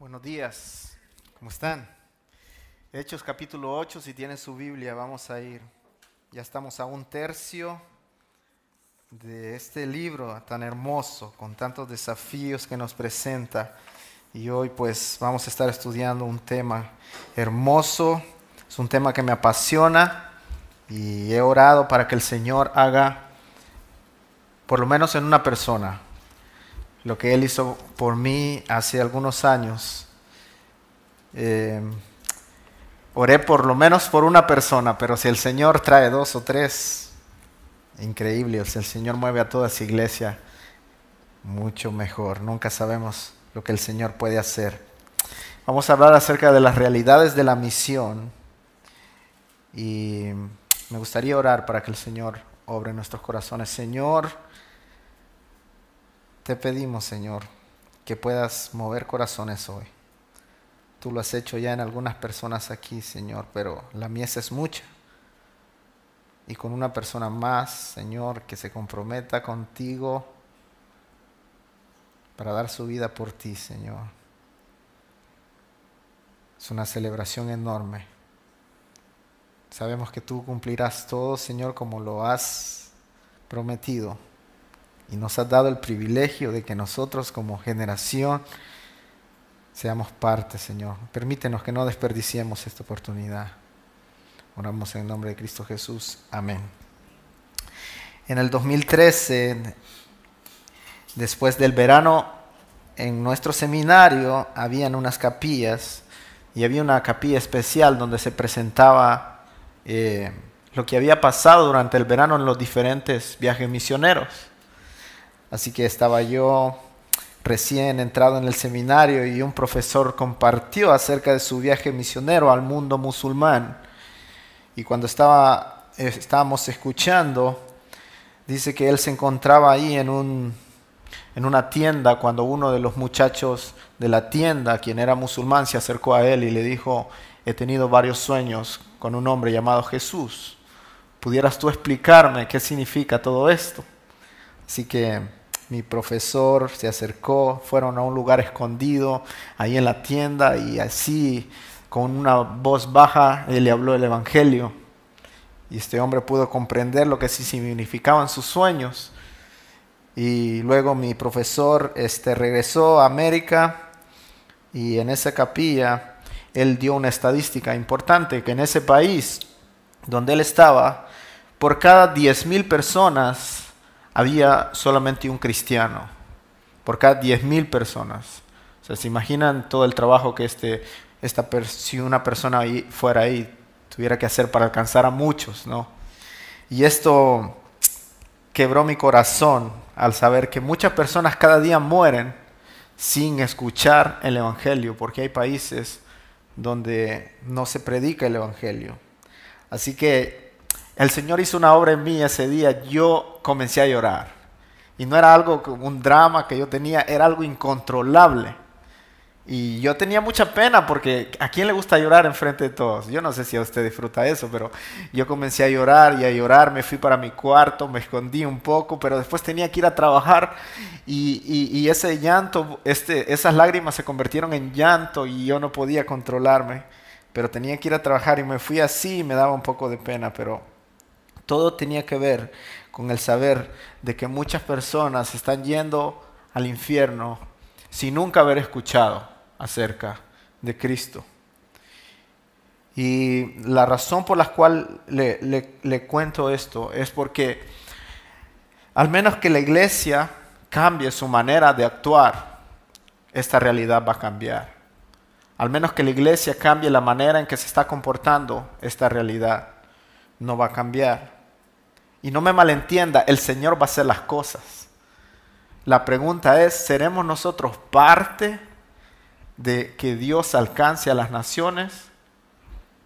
Buenos días, ¿cómo están? Hechos capítulo 8, si tienen su Biblia, vamos a ir. Ya estamos a un tercio de este libro tan hermoso, con tantos desafíos que nos presenta. Y hoy pues vamos a estar estudiando un tema hermoso, es un tema que me apasiona y he orado para que el Señor haga, por lo menos en una persona, lo que Él hizo por mí hace algunos años. Eh, oré por lo menos por una persona, pero si el Señor trae dos o tres, increíble, si el Señor mueve a toda esa iglesia, mucho mejor. Nunca sabemos lo que el Señor puede hacer. Vamos a hablar acerca de las realidades de la misión y me gustaría orar para que el Señor obre nuestros corazones. Señor, te pedimos, Señor, que puedas mover corazones hoy. Tú lo has hecho ya en algunas personas aquí, Señor, pero la mies es mucha. Y con una persona más, Señor, que se comprometa contigo para dar su vida por ti, Señor. Es una celebración enorme. Sabemos que tú cumplirás todo, Señor, como lo has prometido y nos has dado el privilegio de que nosotros como generación seamos parte, Señor. Permítenos que no desperdiciemos esta oportunidad. Oramos en el nombre de Cristo Jesús. Amén. En el 2013, después del verano, en nuestro seminario habían unas capillas y había una capilla especial donde se presentaba eh, lo que había pasado durante el verano en los diferentes viajes misioneros. Así que estaba yo recién entrado en el seminario y un profesor compartió acerca de su viaje misionero al mundo musulmán. Y cuando estaba, estábamos escuchando, dice que él se encontraba ahí en, un, en una tienda cuando uno de los muchachos de la tienda, quien era musulmán, se acercó a él y le dijo, he tenido varios sueños con un hombre llamado Jesús. ¿Pudieras tú explicarme qué significa todo esto? Así que mi profesor se acercó, fueron a un lugar escondido ahí en la tienda y así con una voz baja él le habló el Evangelio. Y este hombre pudo comprender lo que sí significaban sus sueños. Y luego mi profesor este, regresó a América y en esa capilla él dio una estadística importante, que en ese país donde él estaba, por cada 10.000 personas había solamente un cristiano por cada 10.000 personas. O sea, se imaginan todo el trabajo que este, esta si una persona ahí, fuera ahí tuviera que hacer para alcanzar a muchos, ¿no? Y esto quebró mi corazón al saber que muchas personas cada día mueren sin escuchar el Evangelio, porque hay países donde no se predica el Evangelio. Así que el Señor hizo una obra en mí ese día, yo comencé a llorar. Y no era algo como un drama que yo tenía, era algo incontrolable. Y yo tenía mucha pena porque ¿a quién le gusta llorar enfrente de todos? Yo no sé si a usted disfruta eso, pero yo comencé a llorar y a llorar, me fui para mi cuarto, me escondí un poco, pero después tenía que ir a trabajar y, y ese llanto, este, esas lágrimas se convirtieron en llanto y yo no podía controlarme, pero tenía que ir a trabajar y me fui así y me daba un poco de pena, pero todo tenía que ver con el saber de que muchas personas están yendo al infierno sin nunca haber escuchado acerca de Cristo. Y la razón por la cual le, cuento esto es porque al menos que la iglesia cambie su manera de actuar, esta realidad va a cambiar. Al menos que la iglesia cambie la manera en que se está comportando, esta realidad no va a cambiar. Y no me malentienda, el Señor va a hacer las cosas. La pregunta es, ¿seremos nosotros parte de que Dios alcance a las naciones?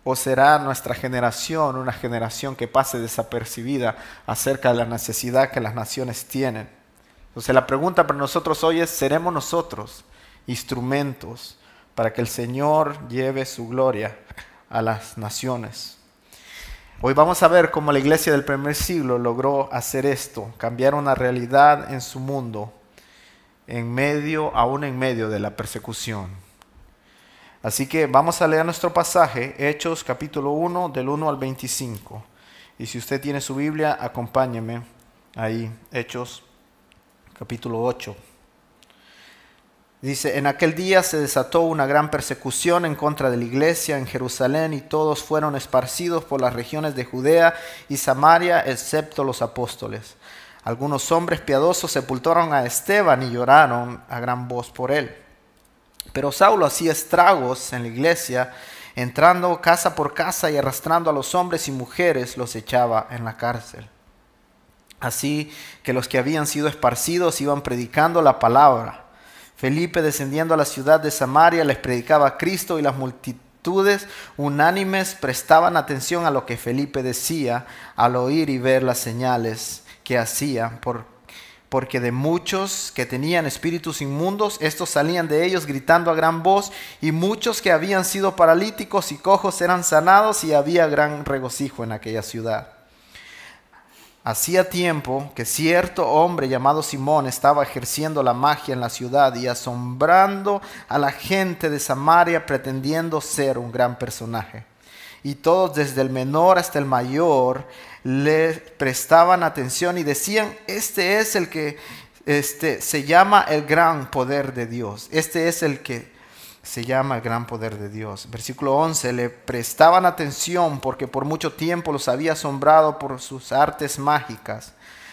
¿O será nuestra generación una generación que pase desapercibida acerca de la necesidad que las naciones tienen? Entonces la pregunta para nosotros hoy es, ¿seremos nosotros instrumentos para que el Señor lleve su gloria a las naciones? Hoy vamos a ver cómo la iglesia del primer siglo logró hacer esto, cambiar una realidad en su mundo, en medio, aún en medio de la persecución. Así que vamos a leer nuestro pasaje, Hechos capítulo 1, del 1 al 25. Y si usted tiene su Biblia, acompáñeme ahí, Hechos capítulo 8. Dice, en aquel día se desató una gran persecución en contra de la iglesia en Jerusalén y todos fueron esparcidos por las regiones de Judea y Samaria, excepto los apóstoles. Algunos hombres piadosos sepultaron a Esteban y lloraron a gran voz por él. Pero Saulo hacía estragos en la iglesia, entrando casa por casa y arrastrando a los hombres y mujeres los echaba en la cárcel. Así que los que habían sido esparcidos iban predicando la palabra. Felipe, descendiendo a la ciudad de Samaria, les predicaba a Cristo y las multitudes unánimes prestaban atención a lo que Felipe decía al oír y ver las señales que hacía por porque de muchos que tenían espíritus inmundos, estos salían de ellos gritando a gran voz, y muchos que habían sido paralíticos y cojos eran sanados, y había gran regocijo en aquella ciudad. Hacía tiempo que cierto hombre llamado Simón estaba ejerciendo la magia en la ciudad y asombrando a la gente de Samaria pretendiendo ser un gran personaje. Y todos, desde el menor hasta el mayor, le prestaban atención y decían, este es el que este, se llama el gran poder de Dios. Este es el que se llama el gran poder de Dios. Versículo 11, le prestaban atención porque por mucho tiempo los había asombrado por sus artes mágicas.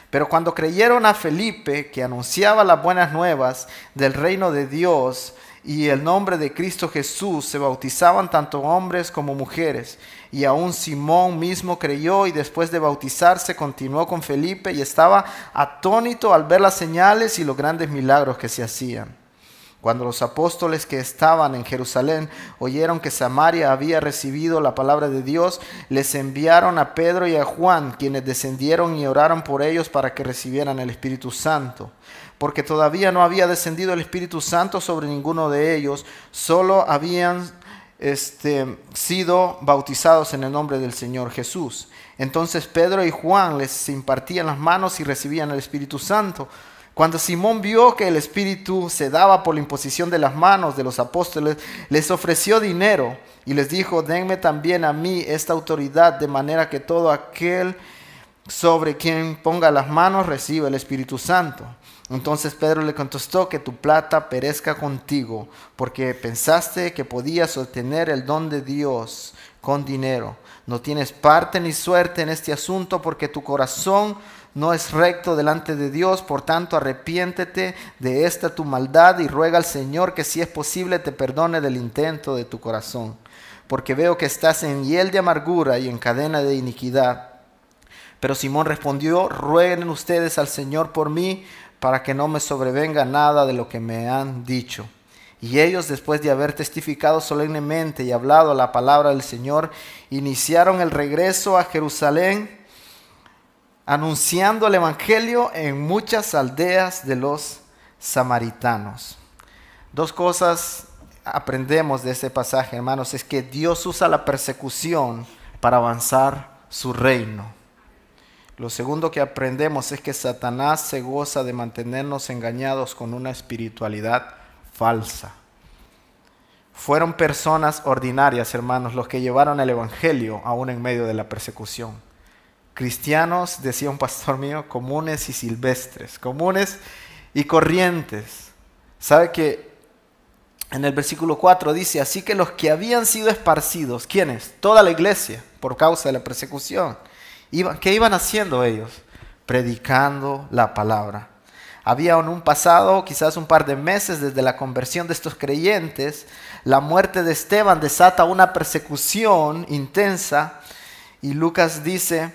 Pero cuando creyeron a Felipe, que anunciaba las buenas nuevas del reino de Dios, y el nombre de Cristo Jesús se bautizaban tanto hombres como mujeres. Y aún Simón mismo creyó y después de bautizarse continuó con Felipe y estaba atónito al ver las señales y los grandes milagros que se hacían. Cuando los apóstoles que estaban en Jerusalén oyeron que Samaria había recibido la palabra de Dios, les enviaron a Pedro y a Juan, quienes descendieron y oraron por ellos para que recibieran el Espíritu Santo porque todavía no había descendido el Espíritu Santo sobre ninguno de ellos, solo habían este, sido bautizados en el nombre del Señor Jesús. Entonces Pedro y Juan les impartían las manos y recibían el Espíritu Santo. Cuando Simón vio que el Espíritu se daba por la imposición de las manos de los apóstoles, les ofreció dinero y les dijo, denme también a mí esta autoridad de manera que todo aquel sobre quien ponga las manos reciba el Espíritu Santo. Entonces Pedro le contestó que tu plata perezca contigo, porque pensaste que podías obtener el don de Dios con dinero. No tienes parte ni suerte en este asunto, porque tu corazón no es recto delante de Dios, por tanto arrepiéntete de esta tu maldad y ruega al Señor que si es posible te perdone del intento de tu corazón, porque veo que estás en hiel de amargura y en cadena de iniquidad. Pero Simón respondió, rueguen ustedes al Señor por mí para que no me sobrevenga nada de lo que me han dicho. Y ellos, después de haber testificado solemnemente y hablado la palabra del Señor, iniciaron el regreso a Jerusalén, anunciando el Evangelio en muchas aldeas de los samaritanos. Dos cosas aprendemos de este pasaje, hermanos, es que Dios usa la persecución para avanzar su reino. Lo segundo que aprendemos es que Satanás se goza de mantenernos engañados con una espiritualidad falsa. Fueron personas ordinarias, hermanos, los que llevaron el Evangelio aún en medio de la persecución. Cristianos, decía un pastor mío, comunes y silvestres, comunes y corrientes. ¿Sabe que en el versículo 4 dice, así que los que habían sido esparcidos, ¿quiénes? Toda la iglesia por causa de la persecución ¿Qué iban haciendo ellos? Predicando la palabra. Había en un pasado, quizás un par de meses desde la conversión de estos creyentes, la muerte de Esteban desata una persecución intensa y Lucas dice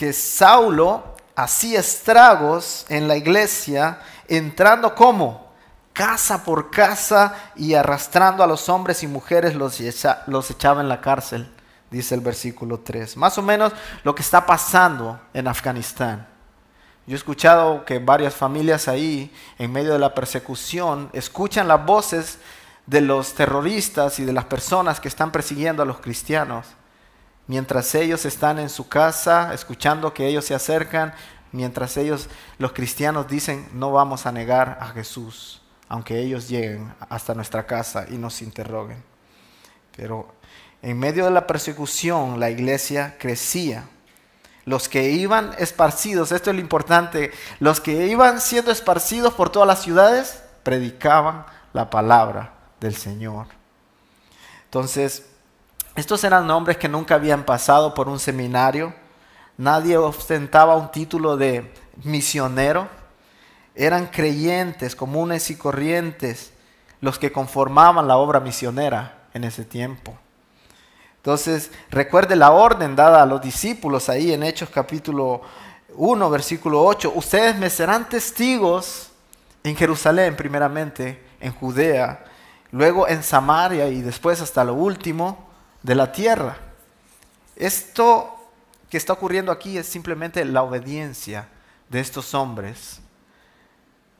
que Saulo hacía estragos en la iglesia, entrando como casa por casa y arrastrando a los hombres y mujeres los, los echaba en la cárcel dice el versículo 3. Más o menos lo que está pasando en Afganistán. Yo he escuchado que varias familias ahí, en medio de la persecución, escuchan las voces de los terroristas y de las personas que están persiguiendo a los cristianos. Mientras ellos están en su casa, escuchando que ellos se acercan, mientras ellos, los cristianos, dicen, no vamos a negar a Jesús, aunque ellos lleguen hasta nuestra casa y nos interroguen. Pero en medio de la persecución la iglesia crecía. Los que iban esparcidos, esto es lo importante, los que iban siendo esparcidos por todas las ciudades, predicaban la palabra del Señor. Entonces, estos eran hombres que nunca habían pasado por un seminario, nadie ostentaba un título de misionero, eran creyentes comunes y corrientes los que conformaban la obra misionera en ese tiempo. Entonces, recuerde la orden dada a los discípulos ahí en Hechos capítulo 1, versículo 8. Ustedes me serán testigos en Jerusalén primeramente, en Judea, luego en Samaria y después hasta lo último de la tierra. Esto que está ocurriendo aquí es simplemente la obediencia de estos hombres,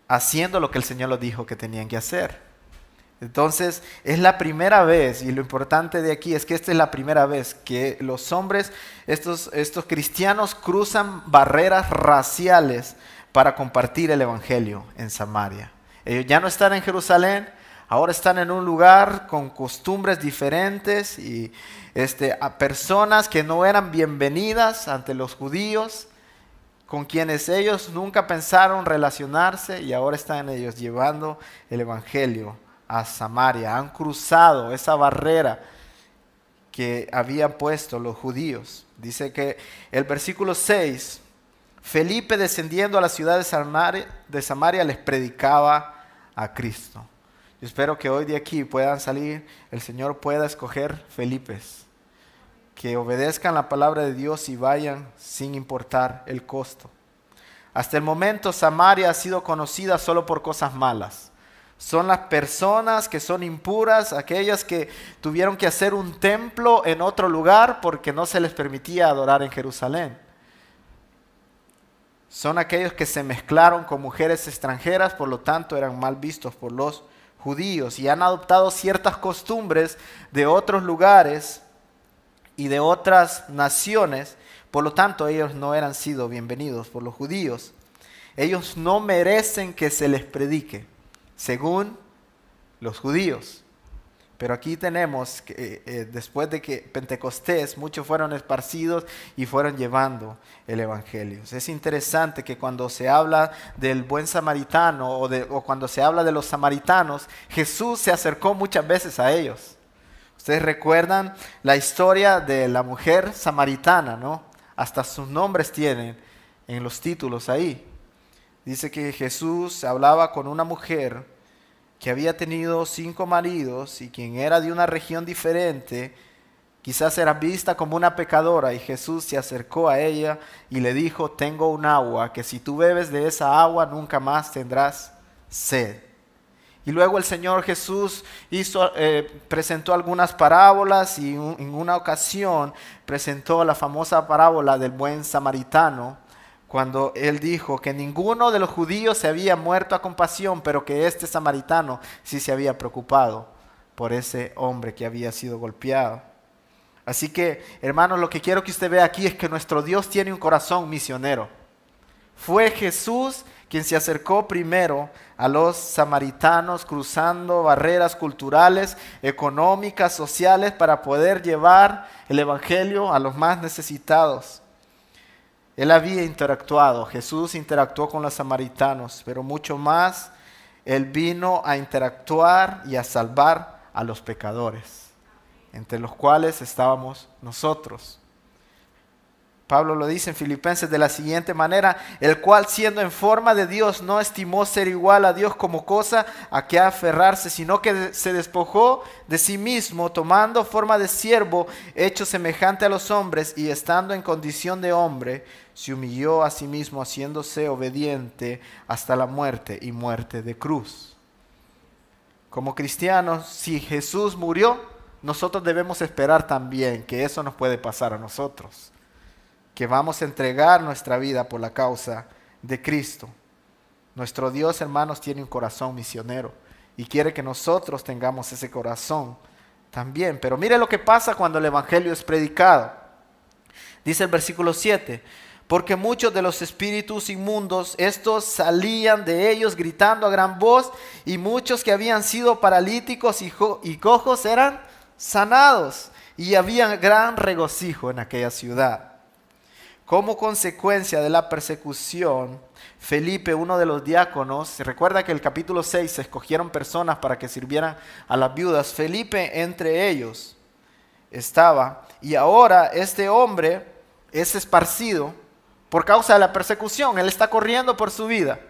haciendo lo que el Señor les dijo que tenían que hacer. Entonces, es la primera vez, y lo importante de aquí es que esta es la primera vez que los hombres, estos, estos cristianos, cruzan barreras raciales para compartir el Evangelio en Samaria. Ellos ya no están en Jerusalén, ahora están en un lugar con costumbres diferentes y este, a personas que no eran bienvenidas ante los judíos, con quienes ellos nunca pensaron relacionarse y ahora están ellos llevando el Evangelio a Samaria. Han cruzado esa barrera que habían puesto los judíos. Dice que el versículo 6, Felipe descendiendo a la ciudad de Samaria, de Samaria les predicaba a Cristo. Yo espero que hoy de aquí puedan salir, el Señor pueda escoger Felipes, que obedezcan la palabra de Dios y vayan sin importar el costo. Hasta el momento Samaria ha sido conocida solo por cosas malas. Son las personas que son impuras, aquellas que tuvieron que hacer un templo en otro lugar porque no se les permitía adorar en Jerusalén. Son aquellos que se mezclaron con mujeres extranjeras, por lo tanto eran mal vistos por los judíos y han adoptado ciertas costumbres de otros lugares y de otras naciones, por lo tanto ellos no eran sido bienvenidos por los judíos. Ellos no merecen que se les predique, según los judíos. Pero aquí tenemos que eh, eh, después de que Pentecostés, muchos fueron esparcidos y fueron llevando el Evangelio. Es interesante que cuando se habla del buen samaritano o, o cuando se habla de los samaritanos, Jesús se acercó muchas veces a ellos. Ustedes recuerdan la historia de la mujer samaritana, ¿no? Hasta sus nombres tienen en los títulos ahí. Dice que Jesús hablaba con una mujer que había tenido cinco maridos y quien era de una región diferente, quizás era vista como una pecadora y Jesús se acercó a ella y le dijo, tengo un agua, que si tú bebes de esa agua nunca más tendrás sed. Y luego el Señor Jesús hizo, eh, presentó algunas parábolas y en una ocasión presentó la famosa parábola del buen samaritano cuando él dijo que ninguno de los judíos se había muerto a compasión, pero que este samaritano sí se había preocupado por ese hombre que había sido golpeado. Así que, hermanos, lo que quiero que usted vea aquí es que nuestro Dios tiene un corazón misionero. Fue Jesús quien se acercó primero a los samaritanos cruzando barreras culturales, económicas, sociales, para poder llevar el Evangelio a los más necesitados. Él había interactuado, Jesús interactuó con los samaritanos, pero mucho más, Él vino a interactuar y a salvar a los pecadores, entre los cuales estábamos nosotros. Pablo lo dice en Filipenses de la siguiente manera, el cual siendo en forma de Dios no estimó ser igual a Dios como cosa a que aferrarse, sino que se despojó de sí mismo, tomando forma de siervo, hecho semejante a los hombres y estando en condición de hombre, se humilló a sí mismo haciéndose obediente hasta la muerte y muerte de cruz. Como cristianos, si Jesús murió, nosotros debemos esperar también que eso nos puede pasar a nosotros que vamos a entregar nuestra vida por la causa de Cristo. Nuestro Dios, hermanos, tiene un corazón misionero y quiere que nosotros tengamos ese corazón también. Pero mire lo que pasa cuando el Evangelio es predicado. Dice el versículo 7, porque muchos de los espíritus inmundos, estos salían de ellos gritando a gran voz, y muchos que habían sido paralíticos y, cojos eran sanados y había gran regocijo en aquella ciudad. Como consecuencia de la persecución, Felipe, uno de los diáconos, recuerda que el capítulo 6 se escogieron personas para que sirvieran a las viudas, Felipe entre ellos estaba, y ahora este hombre es esparcido por causa de la persecución, él está corriendo por su vida,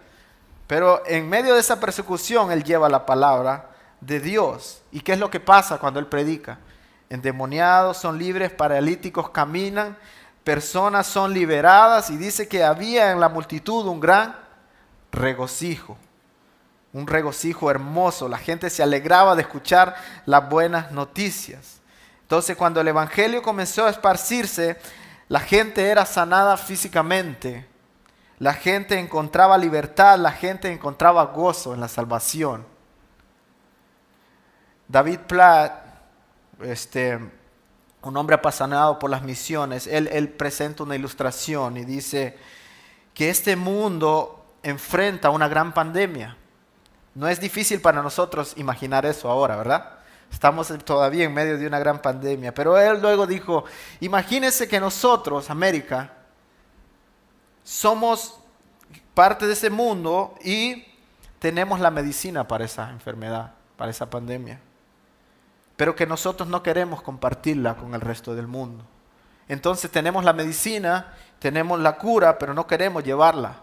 pero en medio de esa persecución él lleva la palabra de Dios. ¿Y qué es lo que pasa cuando él predica? Endemoniados son libres, paralíticos caminan, personas son liberadas y dice que había en la multitud un gran regocijo, un regocijo hermoso. La gente se alegraba de escuchar las buenas noticias. Entonces cuando el Evangelio comenzó a esparcirse, la gente era sanada físicamente, la gente encontraba libertad, la gente encontraba gozo en la salvación. David Platt, este, un hombre apasionado por las misiones, él, presenta una ilustración y dice que este mundo enfrenta una gran pandemia. No es difícil para nosotros imaginar eso ahora, ¿verdad? Estamos todavía en medio de una gran pandemia. Pero él luego dijo, imagínense que nosotros, América, somos parte de ese mundo y tenemos la medicina para esa enfermedad, para esa pandemia pero que nosotros no queremos compartirla con el resto del mundo. Entonces tenemos la medicina, tenemos la cura, pero no queremos llevarla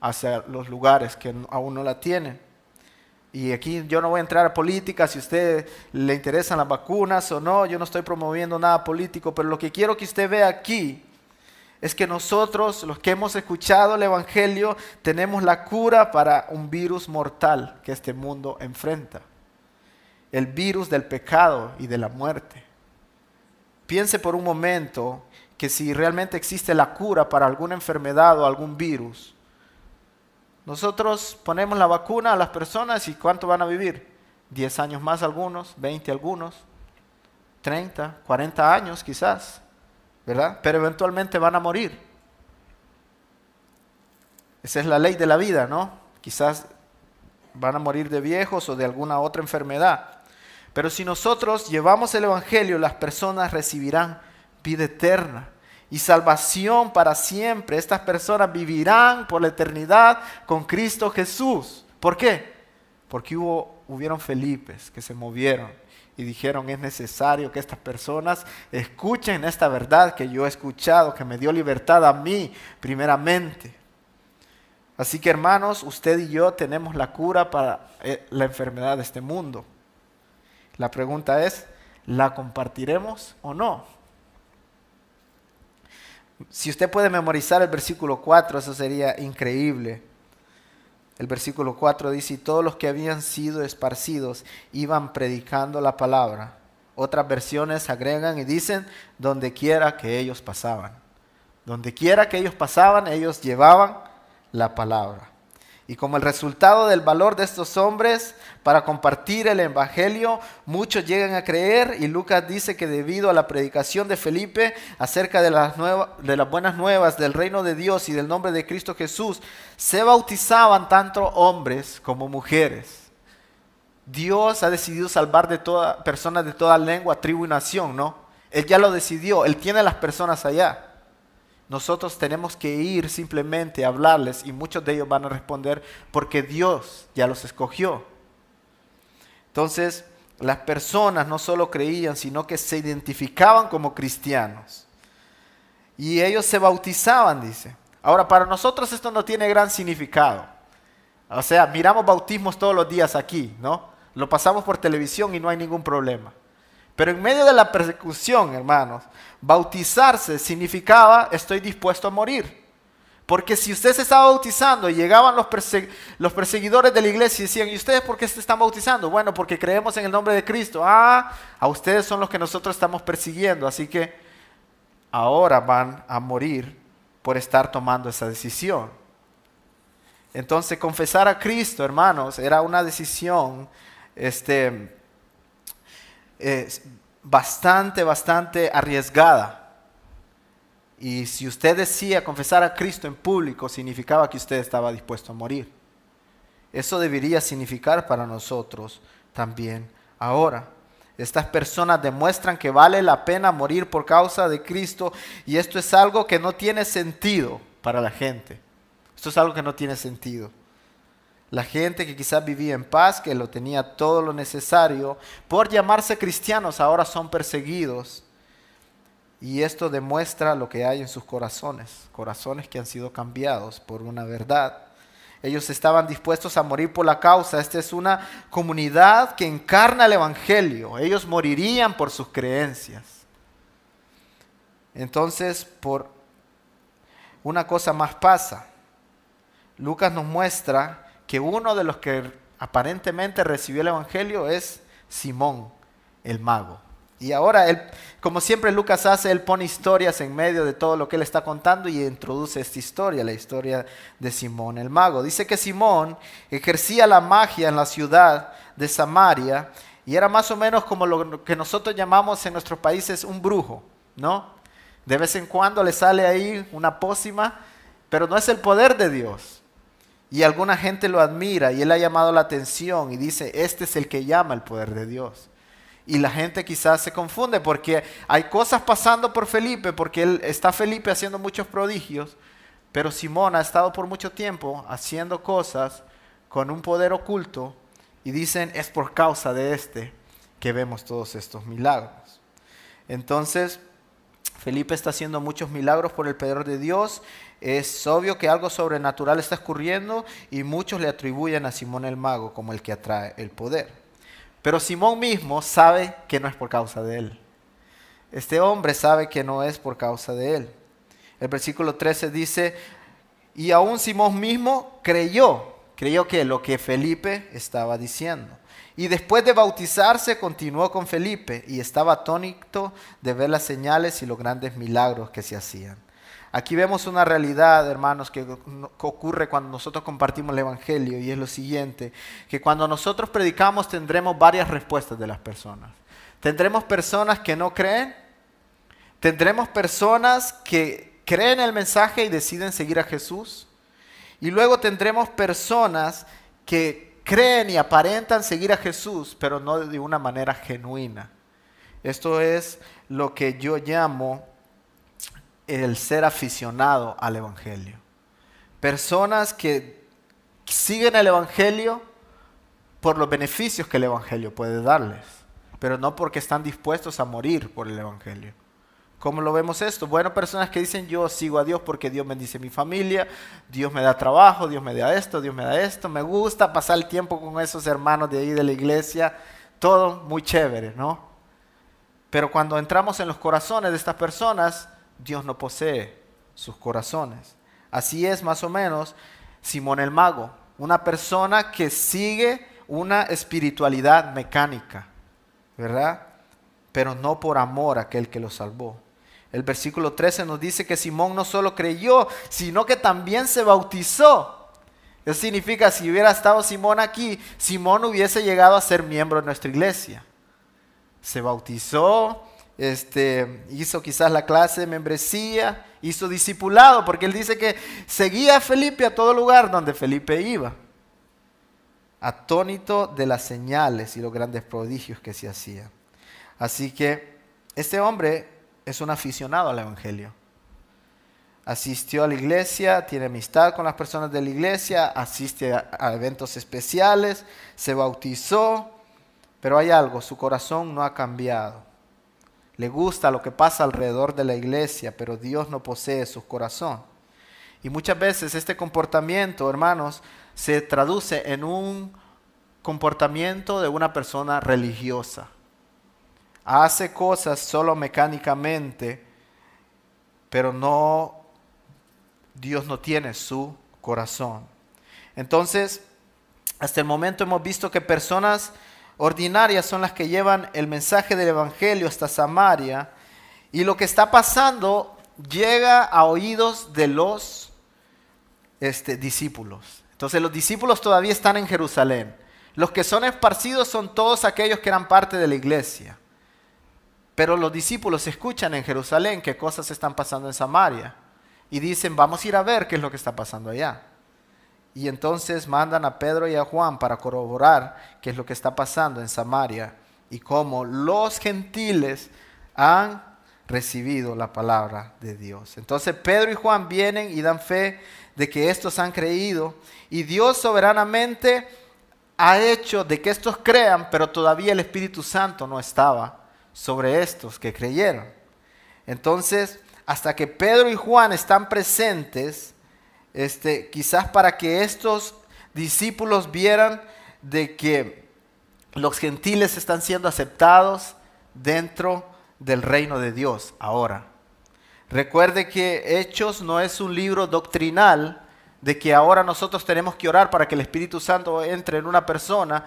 hacia los lugares que aún no la tienen. Y aquí yo no voy a entrar a política, si a usted le interesan las vacunas o no, yo no estoy promoviendo nada político, pero lo que quiero que usted vea aquí es que nosotros, los que hemos escuchado el Evangelio, tenemos la cura para un virus mortal que este mundo enfrenta el virus del pecado y de la muerte. Piense por un momento que si realmente existe la cura para alguna enfermedad o algún virus, nosotros ponemos la vacuna a las personas y ¿cuánto van a vivir? 10 años más algunos, 20 algunos, 30, 40 años quizás, ¿verdad? Pero eventualmente van a morir. Esa es la ley de la vida, ¿no? Quizás van a morir de viejos o de alguna otra enfermedad. Pero si nosotros llevamos el Evangelio, las personas recibirán vida eterna y salvación para siempre. Estas personas vivirán por la eternidad con Cristo Jesús. ¿Por qué? Porque hubo, hubieron Felipes que se movieron y dijeron es necesario que estas personas escuchen esta verdad que yo he escuchado, que me dio libertad a mí primeramente. Así que hermanos, usted y yo tenemos la cura para eh, la enfermedad de este mundo. La pregunta es, ¿la compartiremos o no? Si usted puede memorizar el versículo 4, eso sería increíble. El versículo 4 dice, y todos los que habían sido esparcidos iban predicando la palabra. Otras versiones agregan y dicen, donde quiera que ellos pasaban. Donde quiera que ellos pasaban, ellos llevaban la palabra. Y como el resultado del valor de estos hombres para compartir el Evangelio, muchos llegan a creer y Lucas dice que debido a la predicación de Felipe acerca de las, buenas nuevas del reino de Dios y del nombre de Cristo Jesús, se bautizaban tanto hombres como mujeres. Dios ha decidido salvar de toda personas de toda lengua, tribu y nación, ¿no? Él ya lo decidió, Él tiene las personas allá. Nosotros tenemos que ir simplemente a hablarles y muchos de ellos van a responder porque Dios ya los escogió. Entonces, las personas no solo creían, sino que se identificaban como cristianos. Y ellos se bautizaban, dice. Ahora, para nosotros esto no tiene gran significado. O sea, miramos bautismos todos los días aquí, ¿no? Lo pasamos por televisión y no hay ningún problema. Pero en medio de la persecución, hermanos, bautizarse significaba estoy dispuesto a morir. Porque si usted se estaba bautizando y llegaban los, los perseguidores de la iglesia y decían, ¿y ustedes por qué se están bautizando? Bueno, porque creemos en el nombre de Cristo. Ah, a ustedes son los que nosotros estamos persiguiendo. Así que ahora van a morir por estar tomando esa decisión. Entonces, confesar a Cristo, hermanos, era una decisión este, bastante, bastante arriesgada. Y si usted decía confesar a Cristo en público, significaba que usted estaba dispuesto a morir. Eso debería significar para nosotros también ahora. Estas personas demuestran que vale la pena morir por causa de Cristo y esto es algo que no tiene sentido para la gente. Esto es algo que no tiene sentido. La gente que quizás vivía en paz, que lo tenía todo lo necesario, por llamarse cristianos ahora son perseguidos. Y esto demuestra lo que hay en sus corazones, corazones que han sido cambiados por una verdad. Ellos estaban dispuestos a morir por la causa. Esta es una comunidad que encarna el Evangelio. Ellos morirían por sus creencias. Entonces, por una cosa más pasa. Lucas nos muestra que uno de los que aparentemente recibió el Evangelio es Simón, el mago. Y ahora, él, como siempre Lucas hace, él pone historias en medio de todo lo que él está contando y introduce esta historia, la historia de Simón el mago. Dice que Simón ejercía la magia en la ciudad de Samaria y era más o menos como lo que nosotros llamamos en nuestros países un brujo, ¿no? De vez en cuando le sale ahí una pócima, pero no es el poder de Dios. Y alguna gente lo admira y él ha llamado la atención y dice, este es el que llama el poder de Dios. Y la gente quizás se confunde porque hay cosas pasando por Felipe, porque él está Felipe haciendo muchos prodigios, pero Simón ha estado por mucho tiempo haciendo cosas con un poder oculto y dicen es por causa de este que vemos todos estos milagros. Entonces, Felipe está haciendo muchos milagros por el poder de Dios. Es obvio que algo sobrenatural está ocurriendo y muchos le atribuyen a Simón el mago como el que atrae el poder. Pero Simón mismo sabe que no es por causa de él. Este hombre sabe que no es por causa de él. El versículo 13 dice, y aún Simón mismo creyó, creyó que lo que Felipe estaba diciendo. Y después de bautizarse continuó con Felipe y estaba atónito de ver las señales y los grandes milagros que se hacían. Aquí vemos una realidad, hermanos, que, ocurre cuando nosotros compartimos el Evangelio y es lo siguiente, que cuando nosotros predicamos tendremos varias respuestas de las personas. Tendremos personas que no creen, tendremos personas que creen el mensaje y deciden seguir a Jesús, y luego tendremos personas que creen y aparentan seguir a Jesús, pero no de una manera genuina. Esto es lo que yo llamo el ser aficionado al Evangelio. Personas que siguen el Evangelio por los beneficios que el Evangelio puede darles, pero no porque están dispuestos a morir por el Evangelio. ¿Cómo lo vemos esto? Bueno, personas que dicen yo sigo a Dios porque Dios bendice mi familia, Dios me da trabajo, Dios me da esto, Dios me da esto, me gusta pasar el tiempo con esos hermanos de ahí de la iglesia, todo muy chévere, ¿no? Pero cuando entramos en los corazones de estas personas, Dios no posee sus corazones. Así es más o menos Simón el Mago, una persona que sigue una espiritualidad mecánica, ¿verdad? Pero no por amor a aquel que lo salvó. El versículo 13 nos dice que Simón no solo creyó, sino que también se bautizó. Eso significa, si hubiera estado Simón aquí, Simón hubiese llegado a ser miembro de nuestra iglesia. Se bautizó, este, hizo quizás la clase de membresía, hizo discipulado, porque él dice que seguía a Felipe a todo lugar donde Felipe iba, atónito de las señales y los grandes prodigios que se hacían. Así que este hombre es un aficionado al Evangelio. Asistió a la iglesia, tiene amistad con las personas de la iglesia, asiste a eventos especiales, se bautizó, pero hay algo, su corazón no ha cambiado le gusta lo que pasa alrededor de la iglesia, pero Dios no posee su corazón. Y muchas veces este comportamiento, hermanos, se traduce en un comportamiento de una persona religiosa. Hace cosas solo mecánicamente, pero no, Dios no tiene su corazón. Entonces, hasta el momento hemos visto que personas ordinarias son las que llevan el mensaje del Evangelio hasta Samaria. Y lo que está pasando llega a oídos de los este, discípulos. Entonces los discípulos todavía están en Jerusalén. Los que son esparcidos son todos aquellos que eran parte de la iglesia. Pero los discípulos escuchan en Jerusalén qué cosas están pasando en Samaria. Y dicen, vamos a ir a ver qué es lo que está pasando allá. Y entonces mandan a Pedro y a Juan para corroborar qué es lo que está pasando en Samaria y cómo los gentiles han recibido la palabra de Dios. Entonces Pedro y Juan vienen y dan fe de que estos han creído y Dios soberanamente ha hecho de que estos crean, pero todavía el Espíritu Santo no estaba sobre estos que creyeron. Entonces, hasta que Pedro y Juan están presentes, este, quizás para que estos discípulos vieran de que los gentiles están siendo aceptados dentro del reino de Dios ahora. Recuerde que Hechos no es un libro doctrinal de que ahora nosotros tenemos que orar para que el Espíritu Santo entre en una persona,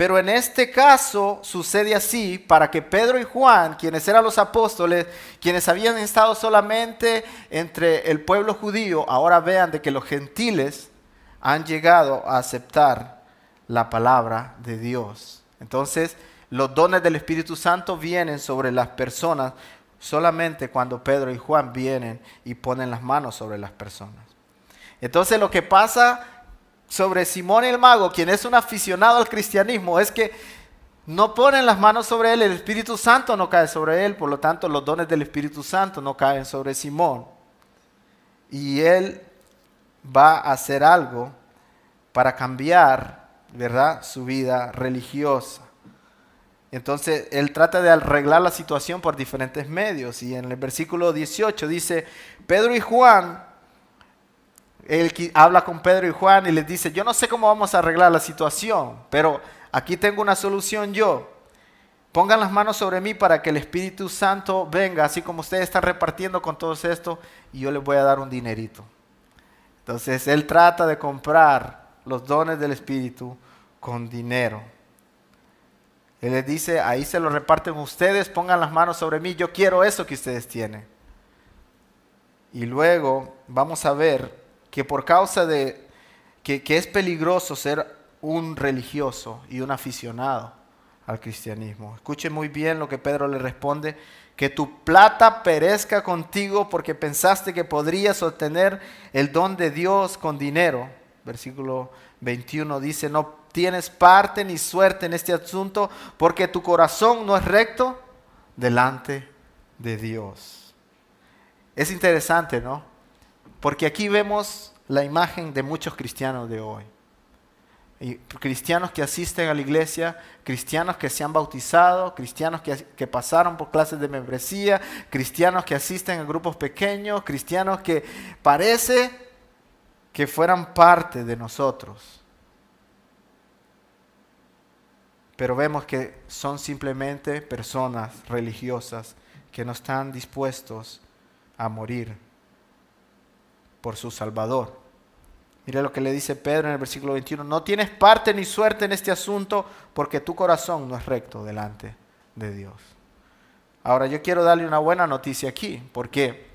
pero en este caso sucede así para que Pedro y Juan, quienes eran los apóstoles, quienes habían estado solamente entre el pueblo judío, ahora vean de que los gentiles han llegado a aceptar la palabra de Dios. Entonces, los dones del Espíritu Santo vienen sobre las personas solamente cuando Pedro y Juan vienen y ponen las manos sobre las personas. Entonces lo que pasa sobre Simón el mago, quien es un aficionado al cristianismo, es que no ponen las manos sobre él, el Espíritu Santo no cae sobre él, por lo tanto los dones del Espíritu Santo no caen sobre Simón. Y él va a hacer algo para cambiar, ¿verdad?, su vida religiosa. Entonces, él trata de arreglar la situación por diferentes medios. Y en el versículo 18 dice, Pedro y Juan, él habla con Pedro y Juan y les dice, yo no sé cómo vamos a arreglar la situación, pero aquí tengo una solución yo. Pongan las manos sobre mí para que el Espíritu Santo venga, así como ustedes están repartiendo con todos esto, y yo les voy a dar un dinerito. Entonces, él trata de comprar los dones del Espíritu con dinero. Él les dice, ahí se lo reparten ustedes, pongan las manos sobre mí, yo quiero eso que ustedes tienen. Y luego vamos a ver que por causa de que, es peligroso ser un religioso y un aficionado al cristianismo. Escuche muy bien lo que Pedro le responde, que tu plata perezca contigo porque pensaste que podrías obtener el don de Dios con dinero. Versículo 21 dice, no tienes parte ni suerte en este asunto porque tu corazón no es recto delante de Dios. Es interesante, ¿no? Porque aquí vemos la imagen de muchos cristianos de hoy. cristianos que asisten a la iglesia, cristianos que se han bautizado, cristianos que, que, pasaron por clases de membresía, cristianos que asisten a grupos pequeños, cristianos que parece que fueran parte de nosotros. pero vemos que son simplemente personas religiosas que no están dispuestos a morir por su Salvador. Mire lo que le dice Pedro en el versículo 21, no tienes parte ni suerte en este asunto porque tu corazón no es recto delante de Dios. Ahora yo quiero darle una buena noticia aquí, porque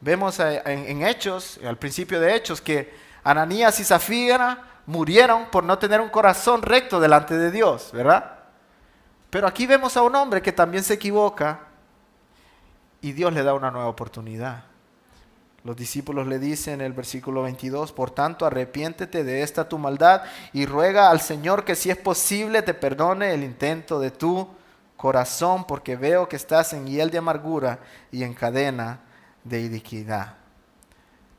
vemos en, Hechos, al principio de Hechos, que Ananías y Zafira murieron por no tener un corazón recto delante de Dios, ¿verdad? Pero aquí vemos a un hombre que también se equivoca y Dios le da una nueva oportunidad. Los discípulos le dicen en el versículo 22, por tanto, arrepiéntete de esta tu maldad y ruega al Señor que si es posible te perdone el intento de tu corazón, porque veo que estás en hiel de amargura y en cadena de iniquidad.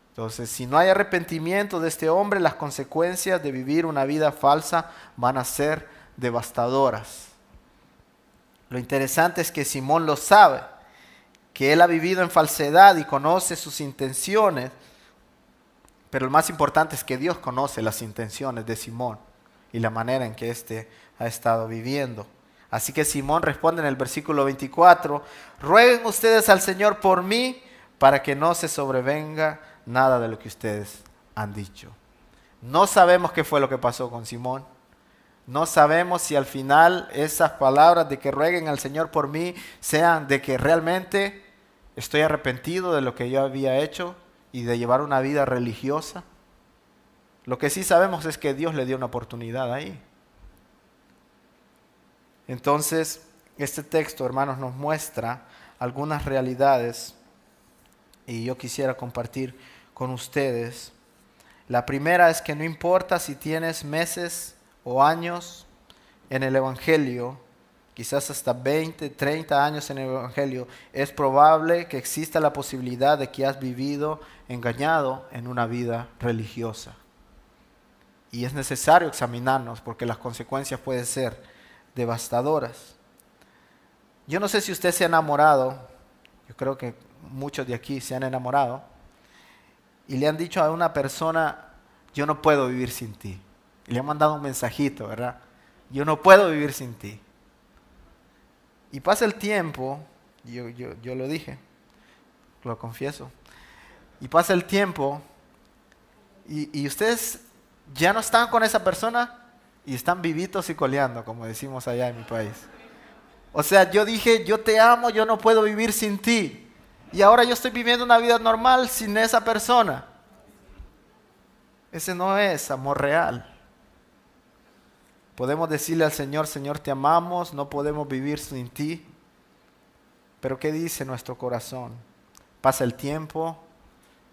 Entonces, si no hay arrepentimiento de este hombre, las consecuencias de vivir una vida falsa van a ser devastadoras. Lo interesante es que Simón lo sabe, que él ha vivido en falsedad y conoce sus intenciones, pero lo más importante es que Dios conoce las intenciones de Simón y la manera en que éste ha estado viviendo. Así que Simón responde en el versículo 24, rueguen ustedes al Señor por mí para que no se sobrevenga nada de lo que ustedes han dicho. No sabemos qué fue lo que pasó con Simón. No sabemos si al final esas palabras de que rueguen al Señor por mí sean de que realmente estoy arrepentido de lo que yo había hecho y de llevar una vida religiosa. Lo que sí sabemos es que Dios le dio una oportunidad ahí. Entonces, este texto, hermanos, nos muestra algunas realidades y yo quisiera compartir con ustedes. La primera es que no importa si tienes meses o años en el Evangelio, quizás hasta 20, 30 años en el Evangelio, es probable que exista la posibilidad de que has vivido engañado en una vida religiosa. Y es necesario examinarnos porque las consecuencias pueden ser devastadoras. Yo no sé si usted se ha enamorado, yo creo que muchos de aquí se han enamorado, y le han dicho a una persona, yo no puedo vivir sin ti. Le han mandado un mensajito, ¿verdad? Yo no puedo vivir sin ti. Y pasa el tiempo, yo, yo, lo dije, lo confieso, y pasa el tiempo y, y, ustedes ya no están con esa persona y están vivitos y coleando, como decimos allá en mi país. O sea, yo dije, yo te amo, yo no puedo vivir sin ti. Y ahora yo estoy viviendo una vida normal sin esa persona. Ese no es amor real. Podemos decirle al Señor, Señor, te amamos, no podemos vivir sin ti. Pero ¿qué dice nuestro corazón? Pasa el tiempo,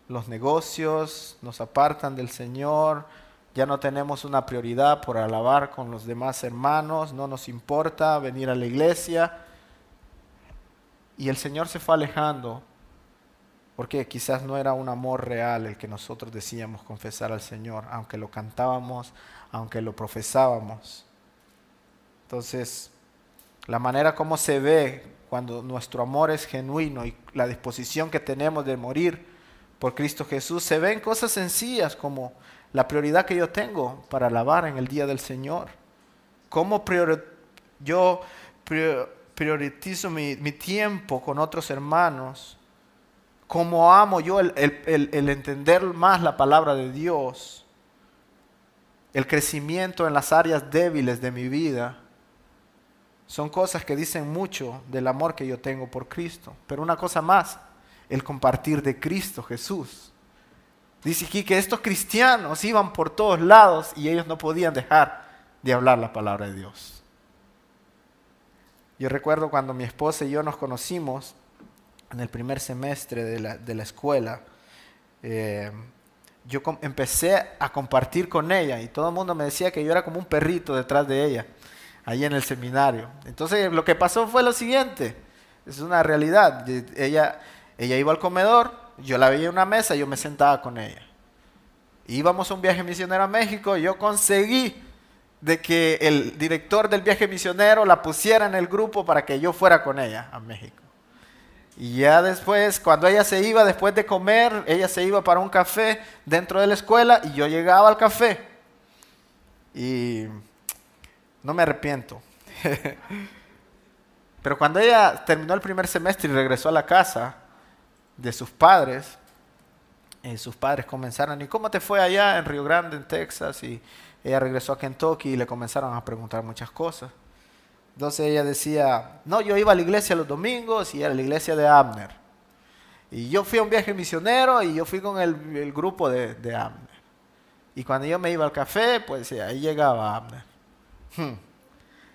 los negocios nos apartan del Señor, ya no tenemos una prioridad por alabar con los demás hermanos, no nos importa venir a la iglesia. Y el Señor se fue alejando, porque quizás no era un amor real el que nosotros decíamos confesar al Señor, aunque lo cantábamos, aunque lo profesábamos. Entonces, la manera como se ve cuando nuestro amor es genuino y la disposición que tenemos de morir por Cristo Jesús, se ven cosas sencillas como la prioridad que yo tengo para alabar en el día del Señor. Cómo yo priorizo mi, tiempo con otros hermanos. Cómo amo yo el entender más la palabra de Dios el crecimiento en las áreas débiles de mi vida, son cosas que dicen mucho del amor que yo tengo por Cristo. Pero una cosa más, el compartir de Cristo Jesús. Dice aquí que estos cristianos iban por todos lados y ellos no podían dejar de hablar la palabra de Dios. Yo recuerdo cuando mi esposa y yo nos conocimos en el primer semestre de la, de la escuela, eh, yo empecé a compartir con ella y todo el mundo me decía que yo era como un perrito detrás de ella, ahí en el seminario. Entonces lo que pasó fue lo siguiente, es una realidad. Ella, ella iba al comedor, yo la veía en una mesa, yo me sentaba con ella. Íbamos a un viaje misionero a México, yo conseguí de que el director del viaje misionero la pusiera en el grupo para que yo fuera con ella a México. Y ya después, cuando ella se iba, después de comer, ella se iba para un café dentro de la escuela y yo llegaba al café. Y no me arrepiento. Pero cuando ella terminó el primer semestre y regresó a la casa de sus padres, eh, sus padres comenzaron, ¿y cómo te fue allá en Río Grande, en Texas? Y ella regresó a Kentucky y le comenzaron a preguntar muchas cosas. Entonces ella decía, no, yo iba a la iglesia los domingos y a la iglesia de Abner. Y yo fui a un viaje misionero y yo fui con el, grupo de, Abner. Y cuando yo me iba al café, pues ahí llegaba Abner. Hmm.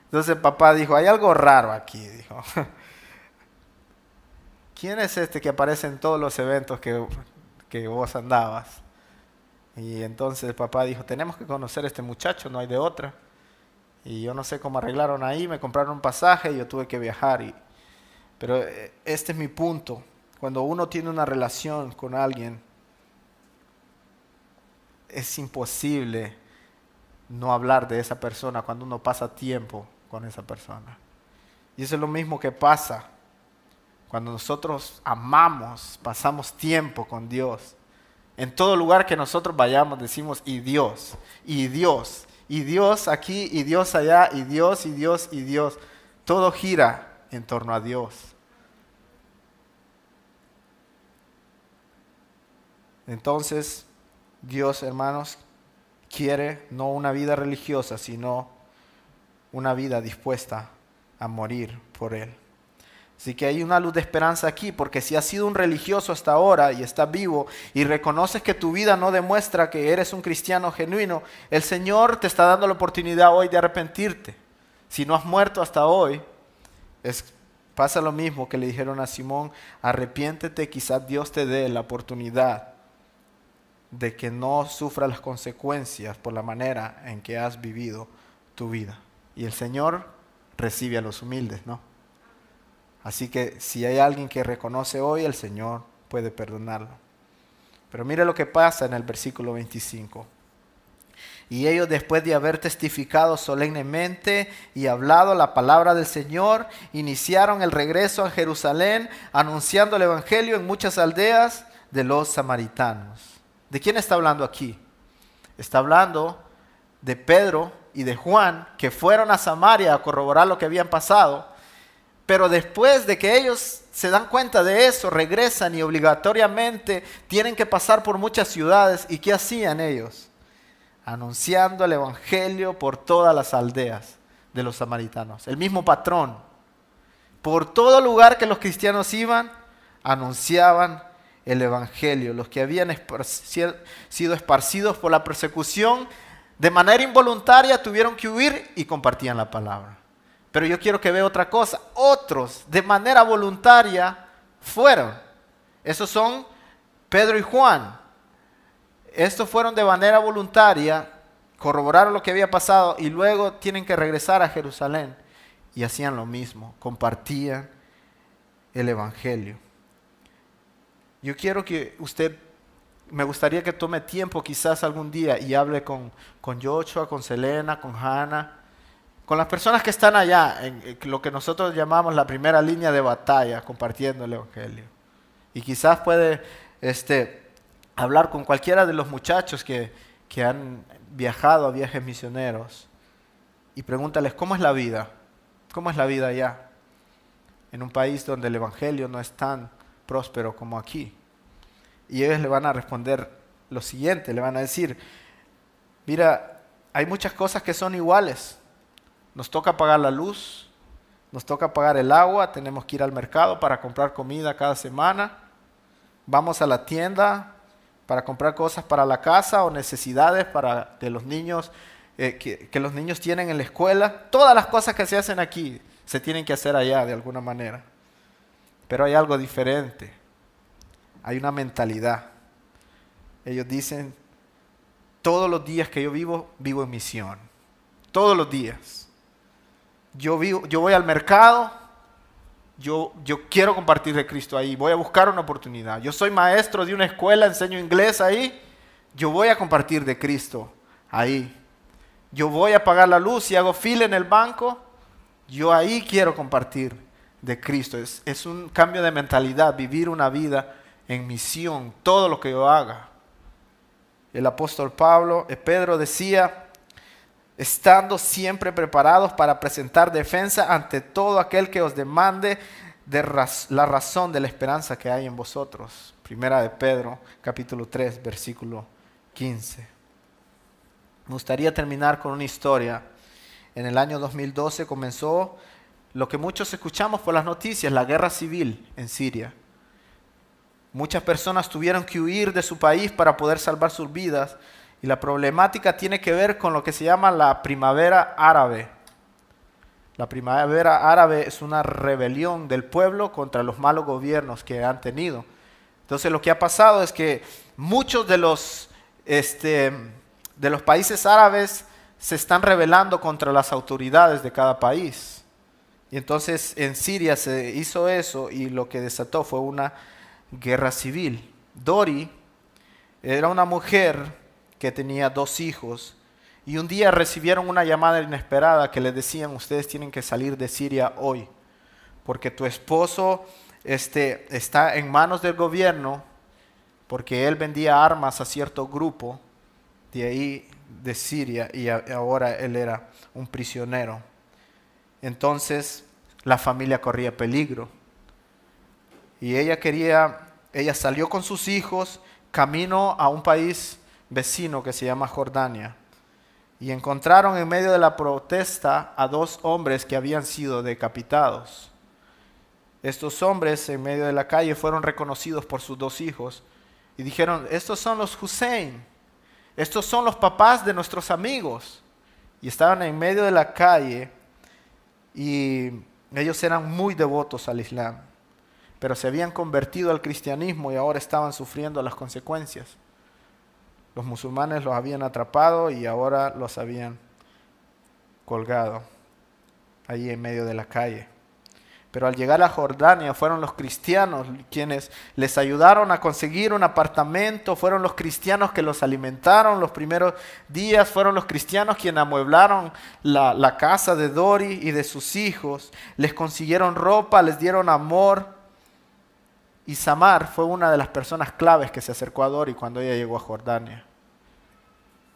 Entonces papá dijo, hay algo raro aquí, dijo. ¿Quién es este que aparece en todos los eventos que, que vos andabas? Y entonces papá dijo, tenemos que conocer a este muchacho, no hay de otra. Y yo no sé cómo arreglaron ahí, me compraron un pasaje y yo tuve que viajar. Y, pero eh, este es mi punto. Cuando uno tiene una relación con alguien, es imposible no hablar de esa persona cuando uno pasa tiempo con esa persona. Y eso es lo mismo que pasa cuando nosotros amamos, pasamos tiempo con Dios. En todo lugar que nosotros vayamos decimos, y Dios, y Dios, y Dios aquí, y Dios allá, y Dios, y Dios, y Dios. Todo gira en torno a Dios. Entonces, Dios, hermanos, quiere no una vida religiosa, sino una vida dispuesta a morir por Él. Así que hay una luz de esperanza aquí, porque si has sido un religioso hasta ahora y estás vivo y reconoces que tu vida no demuestra que eres un cristiano genuino, el Señor te está dando la oportunidad hoy de arrepentirte. Si no has muerto hasta hoy, es, pasa lo mismo que le dijeron a Simón, arrepiéntete, quizás Dios te dé la oportunidad de que no sufra las consecuencias por la manera en que has vivido tu vida. Y el Señor recibe a los humildes, ¿no? Así que si hay alguien que reconoce hoy, el Señor puede perdonarlo. Pero mire lo que pasa en el versículo 25. Y ellos después de haber testificado solemnemente y hablado la palabra del Señor, iniciaron el regreso a Jerusalén, anunciando el Evangelio en muchas aldeas de los samaritanos. ¿De quién está hablando aquí? Está hablando de Pedro y de Juan, que fueron a Samaria a corroborar lo que habían pasado, pero después de que ellos se dan cuenta de eso, regresan y obligatoriamente tienen que pasar por muchas ciudades. ¿Y qué hacían ellos? Anunciando el Evangelio por todas las aldeas de los samaritanos. El mismo patrón. Por todo lugar que los cristianos iban, anunciaban el Evangelio. Los que habían sido esparcidos por la persecución de manera involuntaria tuvieron que huir y compartían la palabra. Pero yo quiero que vea otra cosa. Otros de manera voluntaria fueron. Esos son Pedro y Juan. Estos fueron de manera voluntaria, corroboraron lo que había pasado y luego tienen que regresar a Jerusalén. Y hacían lo mismo, compartían el Evangelio. Yo quiero que usted me gustaría que tome tiempo quizás algún día y hable con, con Joshua, con Selena, con Hannah, con las personas que están allá, en, lo que nosotros llamamos la primera línea de batalla, compartiendo el Evangelio. Y quizás puede este, hablar con cualquiera de los muchachos que, que han viajado a viajes misioneros y pregúntales, ¿cómo es la vida? ¿Cómo es la vida allá? En un país donde el Evangelio no es tan próspero como aquí. Y ellos le van a responder lo siguiente, le van a decir, mira, hay muchas cosas que son iguales. Nos toca pagar la luz, nos toca pagar el agua, tenemos que ir al mercado para comprar comida cada semana, vamos a la tienda para comprar cosas para la casa o necesidades para que los niños, eh, que, que los niños tienen en la escuela. Todas las cosas que se hacen aquí se tienen que hacer allá de alguna manera. Pero hay algo diferente hay una mentalidad. Ellos dicen, todos los días que yo vivo, vivo en misión. Todos los días. Yo, vivo, yo voy al mercado, yo, yo quiero compartir de Cristo ahí, voy a buscar una oportunidad. Yo soy maestro de una escuela, enseño inglés ahí, yo voy a compartir de Cristo ahí. Yo voy a pagar la luz y hago fila en el banco, yo ahí quiero compartir de Cristo. Es, es un cambio de mentalidad, vivir una vida en misión, todo lo que yo haga. El apóstol Pablo, eh, Pedro decía, estando siempre preparados para presentar defensa ante todo aquel que os demande de la razón de la esperanza que hay en vosotros. Primera de Pedro, capítulo 3, versículo 15. Me gustaría terminar con una historia. En el año 2012 comenzó lo que muchos escuchamos por las noticias, la guerra civil en Siria. Muchas personas tuvieron que huir de su país para poder salvar sus vidas. Y la problemática tiene que ver con lo que se llama la primavera árabe. La primavera árabe es una rebelión del pueblo contra los malos gobiernos que han tenido. Entonces lo que ha pasado es que muchos de los, este, de los países árabes se están rebelando contra las autoridades de cada país. Y entonces en Siria se hizo eso y lo que desató fue una guerra civil. Dori era una mujer que tenía dos hijos y un día recibieron una llamada inesperada que le decían, ustedes tienen que salir de Siria hoy, porque tu esposo este, está en manos del gobierno, porque él vendía armas a cierto grupo de ahí de Siria y ahora él era un prisionero. Entonces la familia corría peligro. Y ella quería, ella salió con sus hijos camino a un país vecino que se llama Jordania. Y encontraron en medio de la protesta a dos hombres que habían sido decapitados. Estos hombres en medio de la calle fueron reconocidos por sus dos hijos y dijeron, estos son los Hussein, estos son los papás de nuestros amigos. Y estaban en medio de la calle y ellos eran muy devotos al Islam pero se habían convertido al cristianismo y ahora estaban sufriendo las consecuencias. Los musulmanes los habían atrapado y ahora los habían colgado. ahí en medio de la calle. Pero al llegar a Jordania fueron los cristianos quienes les ayudaron a conseguir un apartamento, fueron los cristianos que los alimentaron los primeros días, fueron los cristianos quienes amueblaron la, la casa de Dori y de sus hijos, les consiguieron ropa, les dieron amor. Y Samar fue una de las personas claves que se acercó a Dori cuando ella llegó a Jordania.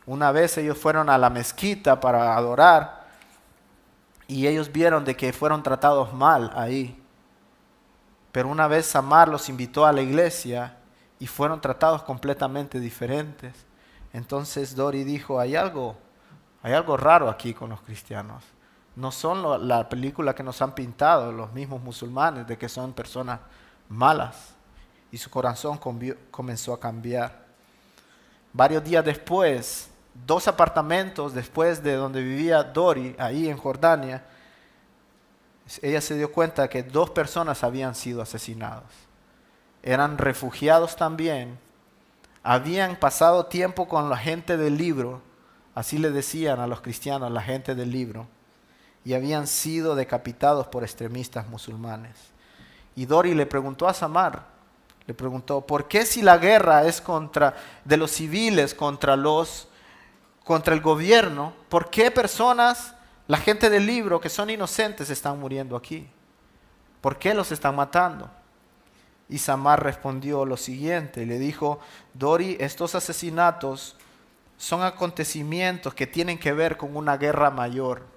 Una vez ellos fueron a la mezquita para adorar y ellos vieron de que fueron tratados mal ahí. Pero una vez Samar los invitó a la iglesia y fueron tratados completamente diferentes. Entonces Dori dijo, hay algo, hay algo raro aquí con los cristianos. No son la película que nos han pintado los mismos musulmanes de que son personas malas. Y su corazón comenzó a cambiar. Varios días después, dos apartamentos después de donde vivía Dori, ahí en Jordania, ella se dio cuenta que dos personas habían sido asesinados. Eran refugiados también. Habían pasado tiempo con la gente del libro, así le decían a los cristianos, la gente del libro, y habían sido decapitados por extremistas musulmanes. Y Dori le preguntó a Samar, le preguntó, ¿por qué si la guerra es contra de los civiles contra los contra el gobierno, ¿por qué personas, la gente del libro que son inocentes están muriendo aquí? ¿Por qué los están matando? Y Samar respondió lo siguiente, le dijo, Dori, estos asesinatos son acontecimientos que tienen que ver con una guerra mayor.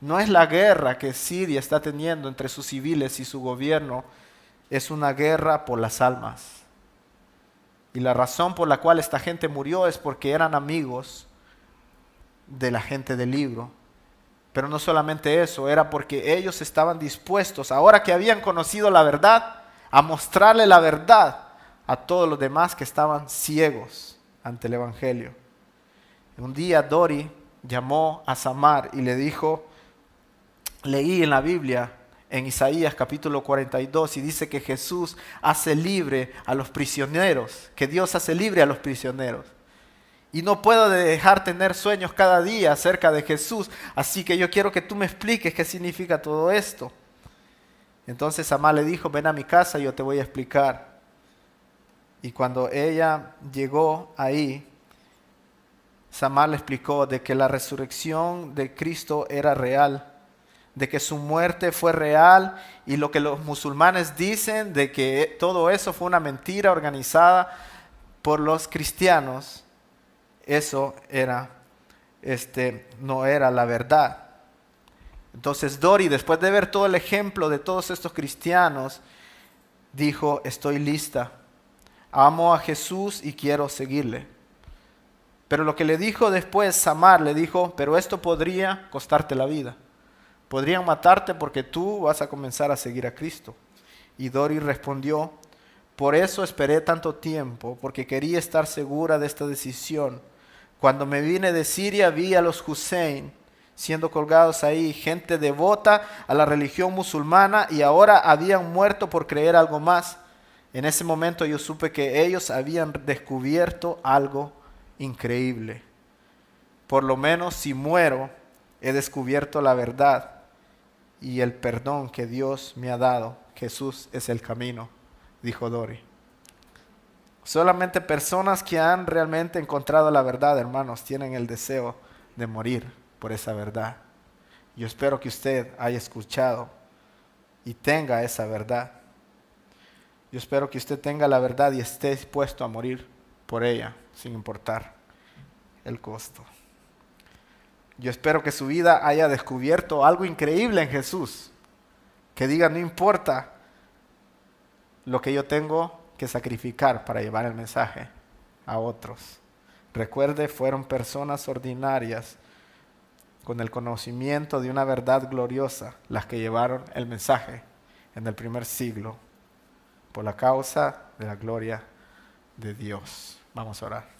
No es la guerra que Siria está teniendo entre sus civiles y su gobierno, es una guerra por las almas. Y la razón por la cual esta gente murió es porque eran amigos de la gente del libro. Pero no solamente eso, era porque ellos estaban dispuestos, ahora que habían conocido la verdad, a mostrarle la verdad a todos los demás que estaban ciegos ante el Evangelio. Un día Dori llamó a Samar y le dijo, leí en la Biblia, en Isaías capítulo 42, y dice que Jesús hace libre a los prisioneros, que Dios hace libre a los prisioneros. Y no puedo dejar tener sueños cada día acerca de Jesús. Así que yo quiero que tú me expliques qué significa todo esto. Entonces Amá le dijo, ven a mi casa y yo te voy a explicar. Y cuando ella llegó ahí, Samar le explicó de que la resurrección de Cristo era real, de que su muerte fue real y lo que los musulmanes dicen de que todo eso fue una mentira organizada por los cristianos eso era, este, no era la verdad. Entonces Dori, después de ver todo el ejemplo de todos estos cristianos, dijo, estoy lista, amo a Jesús y quiero seguirle. Pero lo que le dijo después Samar, le dijo, pero esto podría costarte la vida. Podrían matarte porque tú vas a comenzar a seguir a Cristo. Y Dori respondió, por eso esperé tanto tiempo, porque quería estar segura de esta decisión cuando me vine de Siria vi a los Hussein siendo colgados ahí, gente devota a la religión musulmana y ahora habían muerto por creer algo más. En ese momento yo supe que ellos habían descubierto algo increíble. Por lo menos si muero, he descubierto la verdad y el perdón que Dios me ha dado. Jesús es el camino, dijo Dori. Solamente personas que han realmente encontrado la verdad, hermanos, tienen el deseo de morir por esa verdad. Yo espero que usted haya escuchado y tenga esa verdad. Yo espero que usted tenga la verdad y esté dispuesto a morir por ella, sin importar el costo. Yo espero que su vida haya descubierto algo increíble en Jesús. Que diga, no importa lo que yo tengo que sacrificar para llevar el mensaje a otros. Recuerde, fueron personas ordinarias con el conocimiento de una verdad gloriosa las que llevaron el mensaje en el primer siglo por la causa de la gloria de Dios. Vamos a orar.